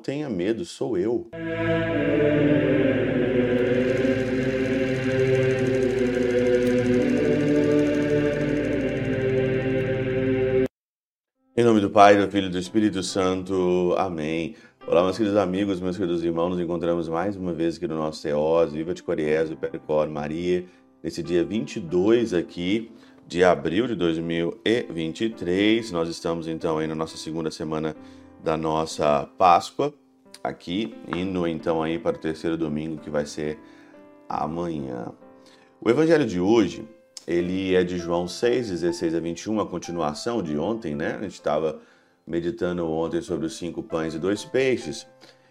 tenha medo, sou eu. Em nome do Pai, do Filho e do Espírito Santo. Amém. Olá, meus queridos amigos, meus queridos irmãos. Nos encontramos mais uma vez aqui no nosso Teós, Viva de Coriésio, Pericor, Maria, nesse dia 22 aqui de abril de 2023. Nós estamos então aí na nossa segunda semana da nossa Páscoa, aqui, indo então aí para o terceiro domingo que vai ser amanhã. O evangelho de hoje ele é de João 6, 16 a 21, a continuação de ontem, né? A gente estava meditando ontem sobre os cinco pães e dois peixes.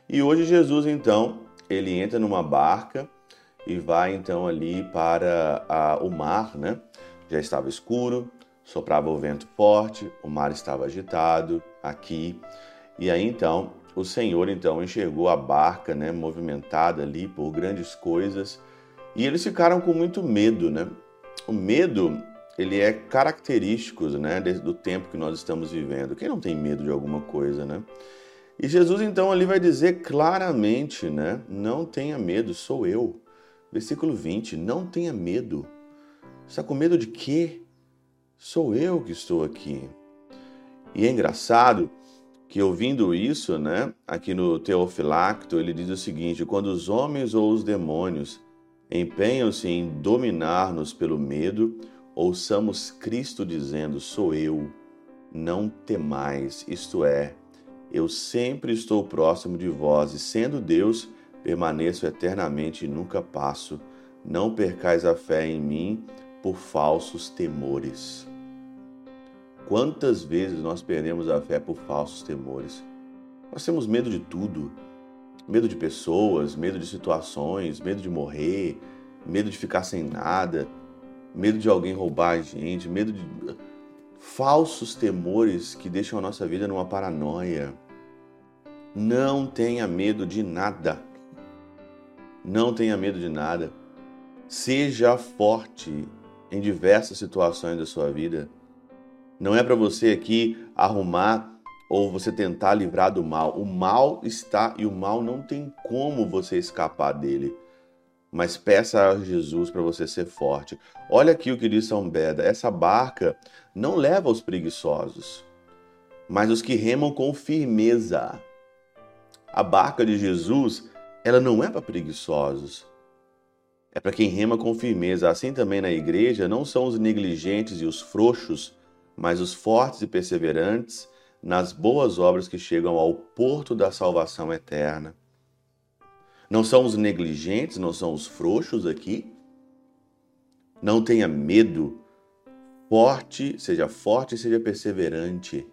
E hoje Jesus, então, ele entra numa barca e vai então ali para a, o mar, né? Já estava escuro, soprava o vento forte, o mar estava agitado aqui. E aí então o Senhor então enxergou a barca, né, movimentada ali por grandes coisas, e eles ficaram com muito medo, né? O medo, ele é característico, né, do tempo que nós estamos vivendo. Quem não tem medo de alguma coisa, né? E Jesus então ali vai dizer claramente, né? Não tenha medo, sou eu. Versículo 20, não tenha medo. Está com medo de quê? Sou eu que estou aqui. E é engraçado que ouvindo isso, né, aqui no Teofilacto, ele diz o seguinte: quando os homens ou os demônios empenham-se em dominar-nos pelo medo, ouçamos Cristo dizendo: Sou eu, não temais, isto é, eu sempre estou próximo de vós, e sendo Deus, permaneço eternamente e nunca passo. Não percais a fé em mim por falsos temores. Quantas vezes nós perdemos a fé por falsos temores? Nós temos medo de tudo medo de pessoas, medo de situações, medo de morrer, medo de ficar sem nada, medo de alguém roubar a gente, medo de falsos temores que deixam a nossa vida numa paranoia. Não tenha medo de nada. Não tenha medo de nada. Seja forte em diversas situações da sua vida. Não é para você aqui arrumar ou você tentar livrar do mal. O mal está e o mal não tem como você escapar dele. Mas peça a Jesus para você ser forte. Olha aqui o que diz São Beda: essa barca não leva os preguiçosos, mas os que remam com firmeza. A barca de Jesus, ela não é para preguiçosos. É para quem rema com firmeza. Assim também na igreja, não são os negligentes e os frouxos, mas os fortes e perseverantes nas boas obras que chegam ao porto da salvação eterna. Não são os negligentes, não são os frouxos aqui. Não tenha medo. Forte, seja forte seja perseverante.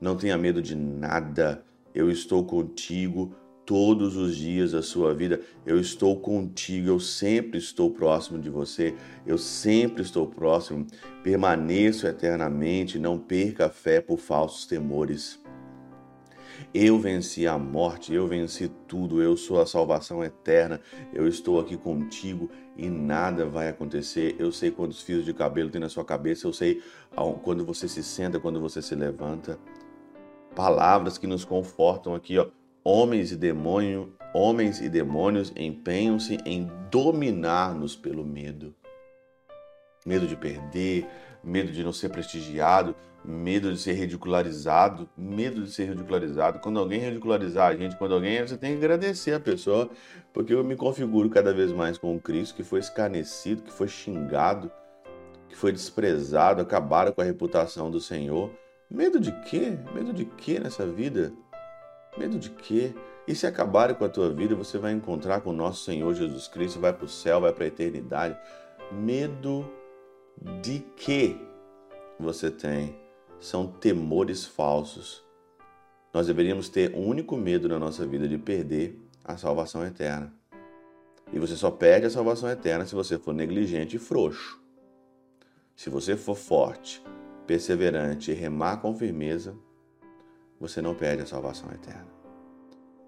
Não tenha medo de nada. Eu estou contigo todos os dias da sua vida. Eu estou contigo, eu sempre estou próximo de você, eu sempre estou próximo. Permaneço eternamente, não perca a fé por falsos temores. Eu venci a morte, eu venci tudo, eu sou a salvação eterna, eu estou aqui contigo e nada vai acontecer. Eu sei quantos fios de cabelo tem na sua cabeça, eu sei quando você se senta, quando você se levanta. Palavras que nos confortam aqui, ó homens e demônio, homens e demônios empenham-se em dominar-nos pelo medo. Medo de perder, medo de não ser prestigiado, medo de ser ridicularizado, medo de ser ridicularizado. Quando alguém ridicularizar a gente, quando alguém, você tem que agradecer a pessoa, porque eu me configuro cada vez mais com o Cristo que foi escarnecido, que foi xingado, que foi desprezado, acabaram com a reputação do Senhor. Medo de quê? Medo de quê nessa vida? Medo de quê? E se acabarem com a tua vida, você vai encontrar com o nosso Senhor Jesus Cristo, vai para o céu, vai para a eternidade. Medo de quê você tem? São temores falsos. Nós deveríamos ter um único medo na nossa vida de perder a salvação eterna. E você só perde a salvação eterna se você for negligente e frouxo. Se você for forte, perseverante e remar com firmeza, você não perde a salvação eterna.